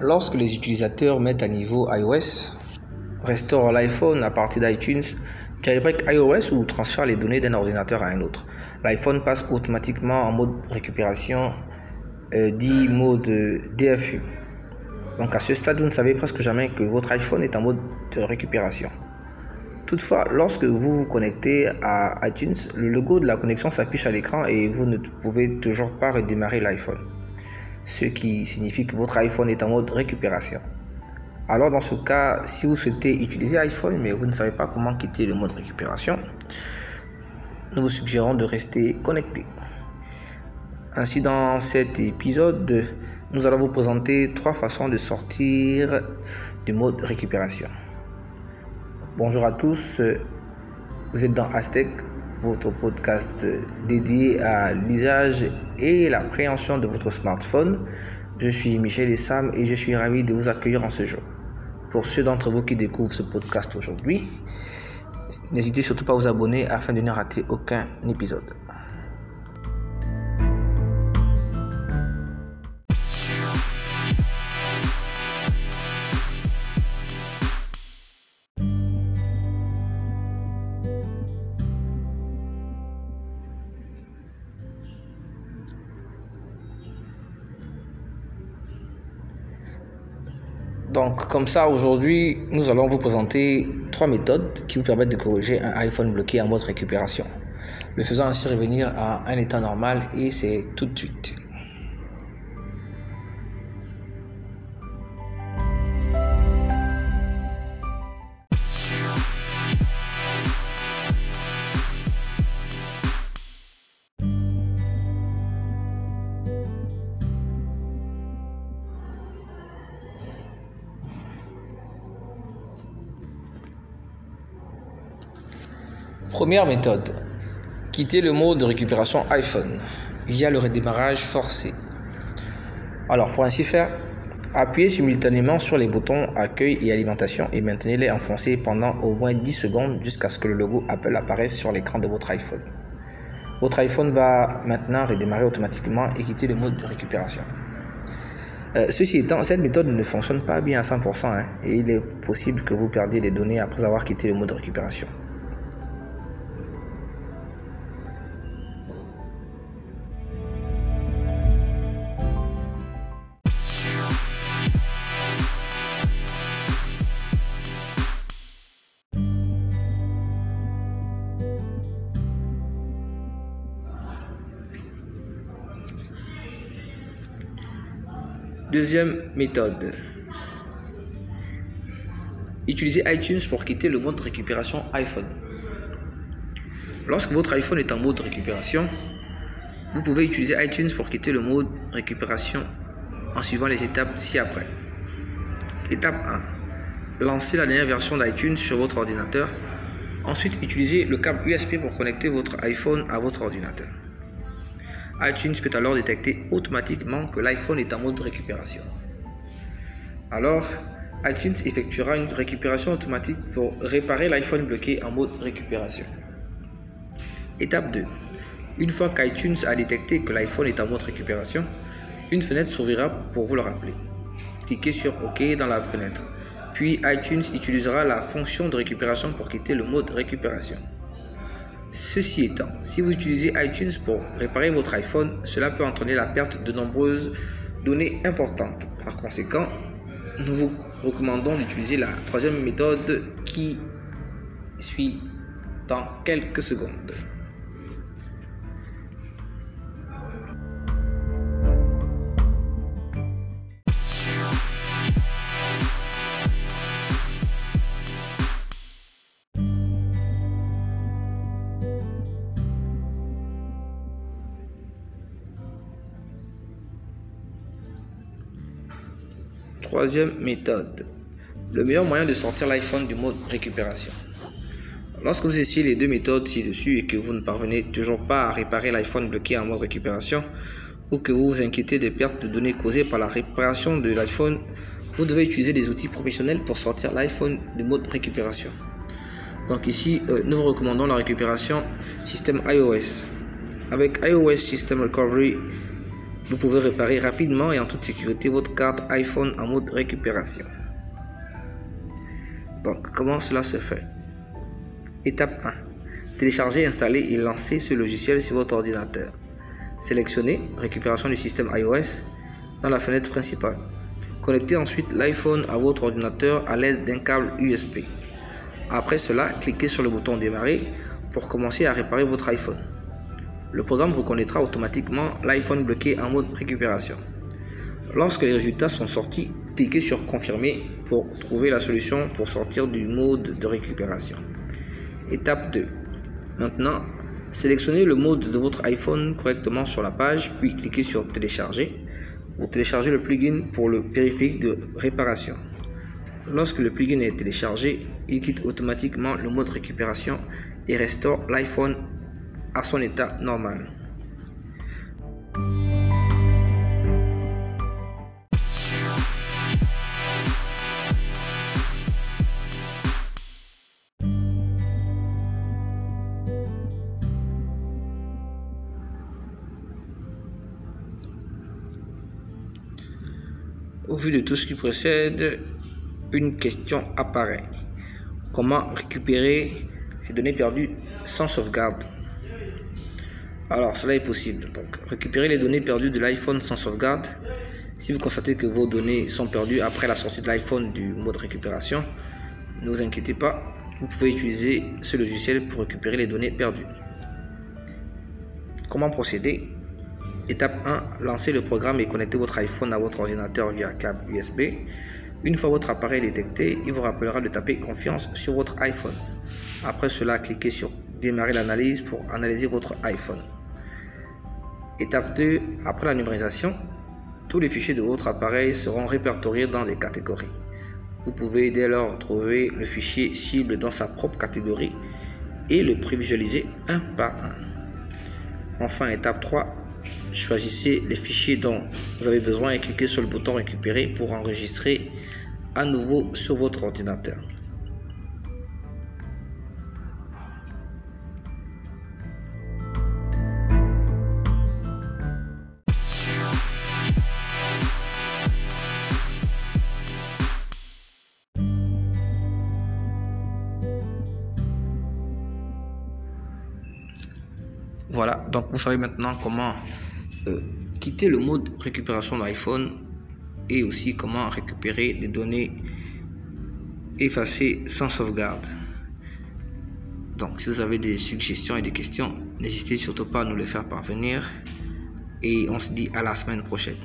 Lorsque les utilisateurs mettent à niveau iOS, restaurent l'iPhone à partir d'iTunes, jailbreak iOS ou transfèrent les données d'un ordinateur à un autre, l'iPhone passe automatiquement en mode récupération euh, dit mode DFU. Donc à ce stade, vous ne savez presque jamais que votre iPhone est en mode de récupération. Toutefois, lorsque vous vous connectez à iTunes, le logo de la connexion s'affiche à l'écran et vous ne pouvez toujours pas redémarrer l'iPhone. Ce qui signifie que votre iPhone est en mode récupération. Alors dans ce cas, si vous souhaitez utiliser iPhone mais vous ne savez pas comment quitter le mode récupération, nous vous suggérons de rester connecté. Ainsi dans cet épisode, nous allons vous présenter trois façons de sortir du mode récupération. Bonjour à tous, vous êtes dans Aztec, votre podcast dédié à l'usage et l'appréhension de votre smartphone. Je suis Michel Essam et je suis ravi de vous accueillir en ce jour. Pour ceux d'entre vous qui découvrent ce podcast aujourd'hui, n'hésitez surtout pas à vous abonner afin de ne rater aucun épisode. Donc, comme ça, aujourd'hui, nous allons vous présenter trois méthodes qui vous permettent de corriger un iPhone bloqué en mode récupération, le faisant ainsi revenir à un état normal et c'est tout de suite. Première méthode. Quitter le mode de récupération iPhone via le redémarrage forcé. Alors pour ainsi faire, appuyez simultanément sur les boutons accueil et alimentation et maintenez-les enfoncés pendant au moins 10 secondes jusqu'à ce que le logo Apple apparaisse sur l'écran de votre iPhone. Votre iPhone va maintenant redémarrer automatiquement et quitter le mode de récupération. Euh, ceci étant, cette méthode ne fonctionne pas bien à 100% hein, et il est possible que vous perdiez des données après avoir quitté le mode de récupération. Deuxième méthode. Utilisez iTunes pour quitter le mode récupération iPhone. Lorsque votre iPhone est en mode récupération, vous pouvez utiliser iTunes pour quitter le mode récupération en suivant les étapes ci-après. Étape 1. Lancez la dernière version d'iTunes sur votre ordinateur. Ensuite, utilisez le câble USB pour connecter votre iPhone à votre ordinateur iTunes peut alors détecter automatiquement que l'iPhone est en mode récupération. Alors, iTunes effectuera une récupération automatique pour réparer l'iPhone bloqué en mode récupération. Étape 2. Une fois qu'iTunes a détecté que l'iPhone est en mode récupération, une fenêtre s'ouvrira pour vous le rappeler. Cliquez sur OK dans la fenêtre. Puis iTunes utilisera la fonction de récupération pour quitter le mode récupération. Ceci étant, si vous utilisez iTunes pour réparer votre iPhone, cela peut entraîner la perte de nombreuses données importantes. Par conséquent, nous vous recommandons d'utiliser la troisième méthode qui suit dans quelques secondes. Troisième méthode. Le meilleur moyen de sortir l'iPhone du mode récupération. Lorsque vous essayez les deux méthodes ci-dessus et que vous ne parvenez toujours pas à réparer l'iPhone bloqué en mode récupération, ou que vous vous inquiétez des pertes de données causées par la réparation de l'iPhone, vous devez utiliser des outils professionnels pour sortir l'iPhone du mode récupération. Donc ici, euh, nous vous recommandons la récupération système iOS. Avec iOS System Recovery vous pouvez réparer rapidement et en toute sécurité votre carte iPhone en mode récupération. Donc, comment cela se fait? Étape 1. Télécharger, installer et lancer ce logiciel sur votre ordinateur. Sélectionnez Récupération du système iOS dans la fenêtre principale. Connectez ensuite l'iPhone à votre ordinateur à l'aide d'un câble USB. Après cela, cliquez sur le bouton Démarrer pour commencer à réparer votre iPhone. Le programme reconnaîtra automatiquement l'iPhone bloqué en mode récupération. Lorsque les résultats sont sortis, cliquez sur Confirmer pour trouver la solution pour sortir du mode de récupération. Étape 2. Maintenant, sélectionnez le mode de votre iPhone correctement sur la page, puis cliquez sur Télécharger ou télécharger le plugin pour le périphérique de réparation. Lorsque le plugin est téléchargé, il quitte automatiquement le mode récupération et restaure l'iPhone à son état normal. Au vu de tout ce qui précède, une question apparaît. Comment récupérer ces données perdues sans sauvegarde? Alors, cela est possible. Donc, récupérer les données perdues de l'iPhone sans sauvegarde. Si vous constatez que vos données sont perdues après la sortie de l'iPhone du mode récupération, ne vous inquiétez pas, vous pouvez utiliser ce logiciel pour récupérer les données perdues. Comment procéder? Étape 1, lancez le programme et connectez votre iPhone à votre ordinateur via câble USB. Une fois votre appareil détecté, il vous rappellera de taper confiance sur votre iPhone. Après cela, cliquez sur démarrer l'analyse pour analyser votre iPhone. Étape 2, après la numérisation, tous les fichiers de votre appareil seront répertoriés dans les catégories. Vous pouvez dès lors trouver le fichier cible dans sa propre catégorie et le prévisualiser un par un. Enfin, étape 3, Choisissez les fichiers dont vous avez besoin et cliquez sur le bouton récupérer pour enregistrer à nouveau sur votre ordinateur. Voilà, donc vous savez maintenant comment euh, quitter le mode récupération de l'iPhone et aussi comment récupérer des données effacées sans sauvegarde. Donc si vous avez des suggestions et des questions, n'hésitez surtout pas à nous les faire parvenir et on se dit à la semaine prochaine.